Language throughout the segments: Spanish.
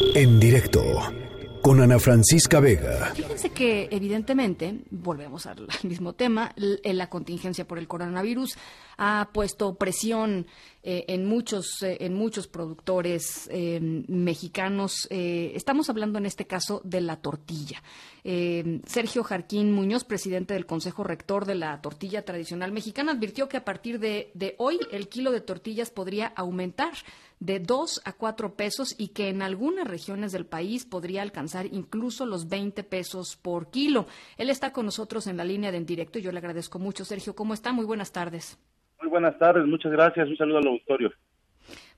En directo con Ana Francisca Vega. Fíjense que evidentemente, volvemos al, mismo tema, la contingencia por el coronavirus ha puesto presión eh, en muchos eh, en muchos productores eh, mexicanos. estamos hablando en este caso de la tortilla. Sergio Jarquín Muñoz, presidente del Consejo Rector de la Tortilla Tradicional Mexicana, advirtió que a partir de hoy el kilo de tortillas podría aumentar de 2 a 4 pesos y que en algunas regiones del país podría alcanzar incluso los 20 pesos por kilo. Él está con nosotros en la línea de en directo y yo le agradezco mucho. Sergio, ¿cómo está? Muy buenas tardes. Muy buenas tardes, muchas gracias. Un saludo al auditorio.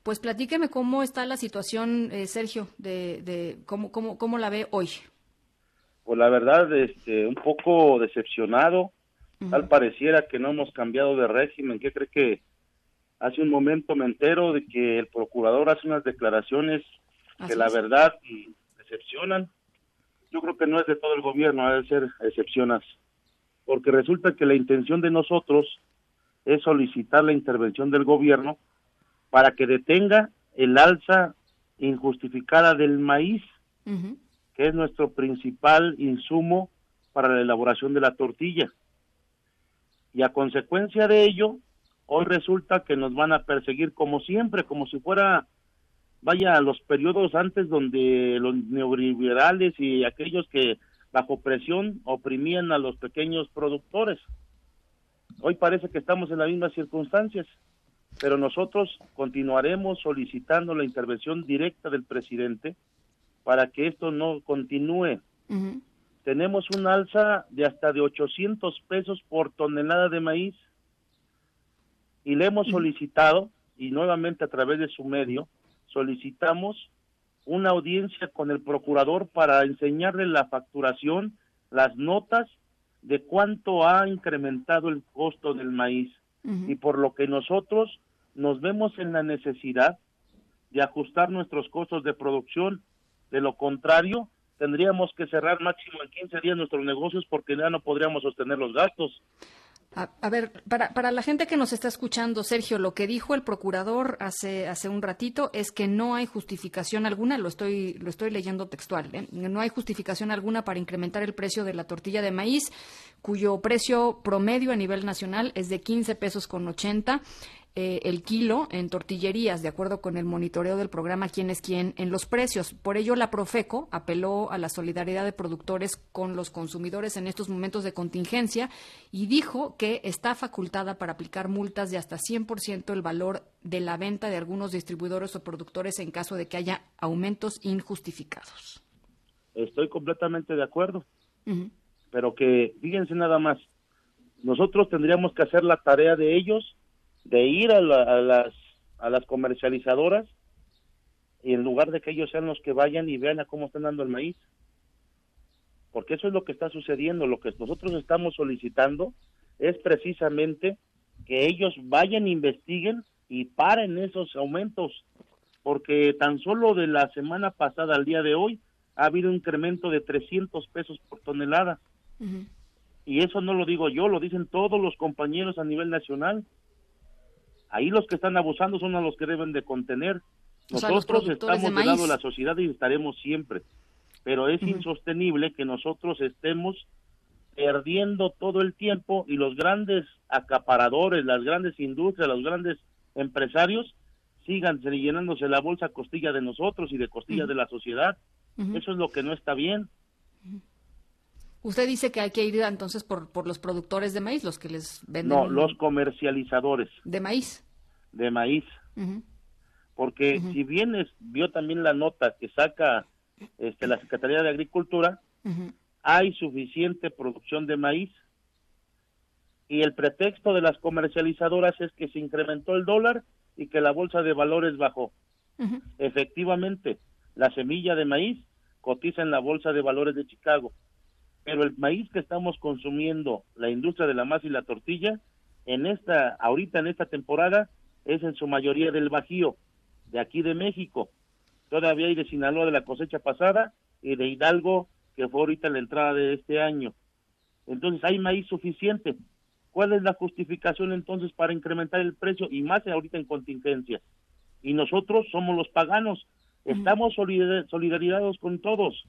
Pues platíqueme cómo está la situación, eh, Sergio, de, de cómo, cómo, cómo la ve hoy. Pues la verdad, este, un poco decepcionado. Tal pareciera que no hemos cambiado de régimen. ¿Qué cree que hace un momento me entero de que el procurador hace unas declaraciones que la verdad decepcionan. Yo creo que no es de todo el gobierno, ha de ser excepciones, porque resulta que la intención de nosotros es solicitar la intervención del gobierno para que detenga el alza injustificada del maíz, que es nuestro principal insumo para la elaboración de la tortilla. Y a consecuencia de ello, hoy resulta que nos van a perseguir como siempre, como si fuera, vaya, los periodos antes donde los neoliberales y aquellos que bajo presión oprimían a los pequeños productores. Hoy parece que estamos en las mismas circunstancias, pero nosotros continuaremos solicitando la intervención directa del presidente para que esto no continúe. Tenemos un alza de hasta de 800 pesos por tonelada de maíz y le hemos solicitado, y nuevamente a través de su medio, solicitamos una audiencia con el procurador para enseñarle la facturación, las notas de cuánto ha incrementado el costo del maíz y por lo que nosotros nos vemos en la necesidad de ajustar nuestros costos de producción. De lo contrario, tendríamos que cerrar máximo en 15 días nuestros negocios porque ya no podríamos sostener los gastos. A, ver, para, para, la gente que nos está escuchando, Sergio, lo que dijo el procurador hace, hace un ratito es que no hay justificación alguna, lo estoy, lo estoy leyendo textual, ¿eh? no hay justificación alguna para incrementar el precio de la tortilla de maíz, cuyo precio promedio a nivel nacional es de 15 pesos con 80 eh, el kilo en tortillerías, de acuerdo con el monitoreo del programa Quién es quién en los precios. Por ello, la Profeco apeló a la solidaridad de productores con los consumidores en estos momentos de contingencia y dijo que está facultada para aplicar multas de hasta 100% el valor de la venta de algunos distribuidores o productores en caso de que haya aumentos injustificados. Estoy completamente de acuerdo, pero que fíjense nada más, nosotros tendríamos que hacer la tarea de ellos de ir a, las, a las comercializadoras y en lugar de que ellos sean los que vayan y vean a cómo están dando el maíz. Porque eso es lo que está sucediendo. Lo que nosotros estamos solicitando es precisamente que ellos vayan, investiguen y paren esos aumentos. Porque tan solo de la semana pasada al día de hoy ha habido un incremento de 300 pesos por tonelada. Y eso no lo digo yo, lo dicen todos los compañeros a nivel nacional. Ahí los que están abusando son a los que deben de contener. Nosotros estamos de, lado de la sociedad y estaremos siempre, pero es insostenible que nosotros estemos perdiendo todo el tiempo y los grandes acaparadores, las grandes industrias, los grandes empresarios sigan llenándose la bolsa costilla de nosotros y de costilla de la sociedad. Eso es lo que no está bien. Usted dice que hay que ir entonces por, por los productores de maíz, los que les venden. No, los comercializadores. ¿De maíz? De maíz. Porque si bien vio también la nota que saca este, la Secretaría de Agricultura, hay suficiente producción de maíz. Y el pretexto de las comercializadoras es que se incrementó el dólar y que la bolsa de valores bajó. Efectivamente, la semilla de maíz cotiza en la bolsa de valores de Chicago pero el maíz que estamos consumiendo, la industria de la masa y la tortilla, en esta, ahorita en esta temporada, es en su mayoría del Bajío, de aquí de México. Todavía hay de Sinaloa de la cosecha pasada y de Hidalgo, que fue ahorita la entrada de este año. Entonces hay maíz suficiente. ¿Cuál es la justificación entonces para incrementar el precio y más ahorita en contingencia? Y nosotros somos los paganos. Estamos solidarizados con todos,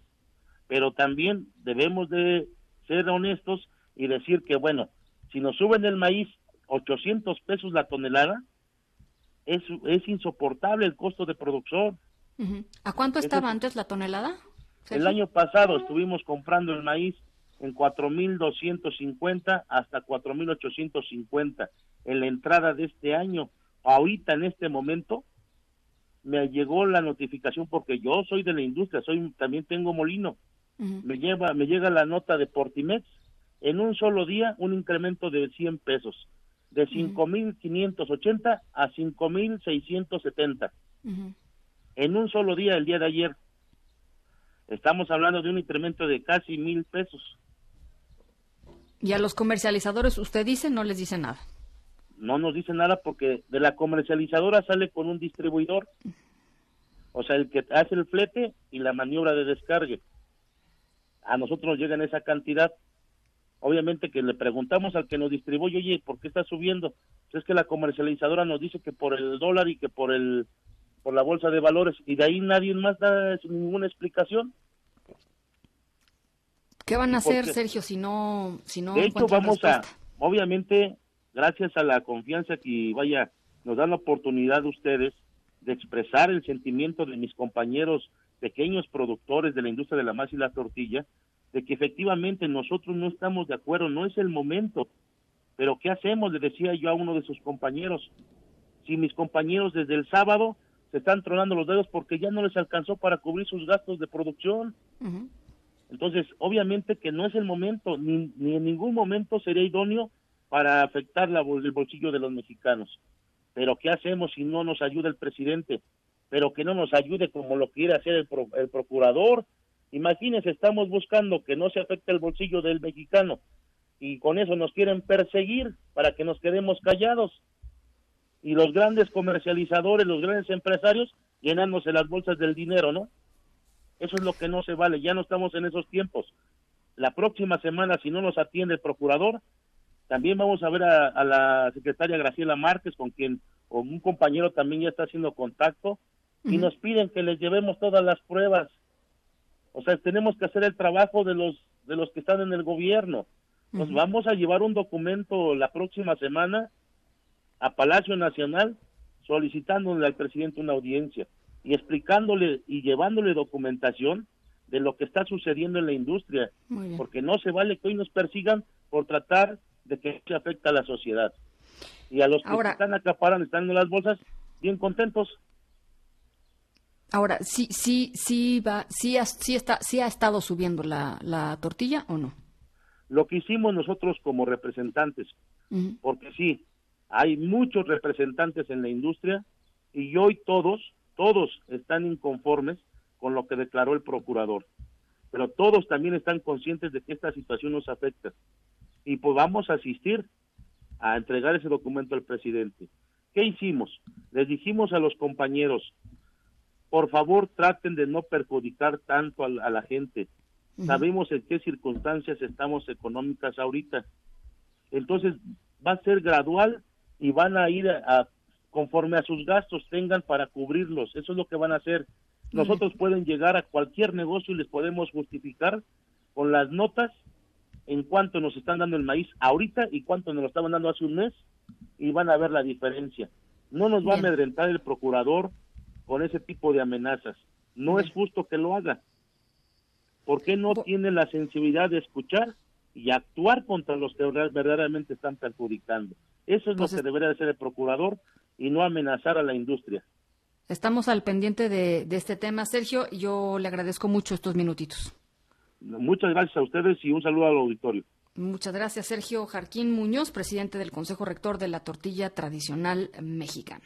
pero también debemos de ser honestos y decir que, bueno, si nos suben el maíz 800 pesos la tonelada, es, es insoportable el costo de producción. ¿A cuánto estaba antes la tonelada? El año pasado estuvimos comprando el maíz en 4.250 hasta 4.850 en la entrada de este año. Ahorita, en este momento, me llegó la notificación porque yo soy de la industria, soy también tengo molino. Me lleva me llega la nota de Portimex en un solo día un incremento de 100 pesos, de 5.580 a 5.670. En un solo día, el día de ayer. Estamos hablando de un incremento de casi mil pesos. ¿Y a los comercializadores usted dice no les dice nada? No nos dice nada porque de la comercializadora sale con un distribuidor. O sea, el que hace el flete y la maniobra de descargue. A nosotros nos llegan esa cantidad obviamente que le preguntamos al que nos distribuye, oye, ¿por qué está subiendo? Pues es que la comercializadora nos dice que por el dólar y que por el por la bolsa de valores y de ahí nadie más da ninguna explicación. ¿Qué van a hacer, Sergio, si no si no De hecho, vamos a obviamente gracias a la confianza que vaya nos dan la oportunidad de ustedes de expresar el sentimiento de mis compañeros pequeños productores de la industria de la masa y la tortilla, de que efectivamente nosotros no estamos de acuerdo, no es el momento. Pero ¿qué hacemos? Le decía yo a uno de sus compañeros. Si mis compañeros desde el sábado se están tronando los dedos porque ya no les alcanzó para cubrir sus gastos de producción. Entonces, obviamente que no es el momento, ni, ni en ningún momento sería idóneo para afectar la, el bolsillo de los mexicanos. Pero ¿qué hacemos si no nos ayuda el presidente? Pero que no nos ayude como lo quiere hacer el, el procurador, Imagínense, estamos buscando que no se afecte el bolsillo del mexicano y con eso nos quieren perseguir para que nos quedemos callados. Y los grandes comercializadores, los grandes empresarios, llenándose las bolsas del dinero, ¿no? Eso es lo que no se vale, ya no estamos en esos tiempos. La próxima semana, si no nos atiende el procurador, también vamos a ver a, la secretaria Graciela Márquez, con quien con un compañero también ya está haciendo contacto, y nos piden que les llevemos todas las pruebas o sea, tenemos que hacer el trabajo de los de los que están en el gobierno. Nos vamos a llevar un documento la próxima semana a Palacio Nacional solicitándole al presidente una audiencia y explicándole y llevándole documentación de lo que está sucediendo en la industria, porque no se vale que hoy nos persigan por tratar de que se afecta a la sociedad. Y a los que están acaparan, están en las bolsas, bien contentos. Ahora, sí, sí, sí va, sí, ha, sí está, sí ha estado subiendo la, la tortilla o no. Lo que hicimos nosotros como representantes, porque sí, hay muchos representantes en la industria y hoy todos, todos están inconformes con lo que declaró el procurador, pero todos también están conscientes de que esta situación nos afecta y podamos pues asistir a entregar ese documento al presidente. ¿Qué hicimos? Les dijimos a los compañeros, por favor traten de no perjudicar tanto a, la gente. Sabemos en qué circunstancias estamos económicas ahorita. Entonces va a ser gradual y van a ir a, conforme a sus gastos tengan para cubrirlos. Eso es lo que van a hacer. Nosotros pueden llegar a cualquier negocio y les podemos justificar con las notas en cuánto nos están dando el maíz ahorita y cuánto nos lo estaban dando hace un mes y van a ver la diferencia. No nos va a amedrentar el procurador, con ese tipo de amenazas. No es justo que lo haga. ¿Por qué no tiene la sensibilidad de escuchar y actuar contra los que verdaderamente están perjudicando? Eso es lo que debería hacer el procurador y no amenazar a la industria. Estamos al pendiente de, de este tema, Sergio, y yo le agradezco mucho estos minutitos. Muchas gracias a ustedes y un saludo al auditorio. Muchas gracias, Sergio Jarquín Muñoz, presidente del Consejo Rector de la Tortilla Tradicional Mexicana.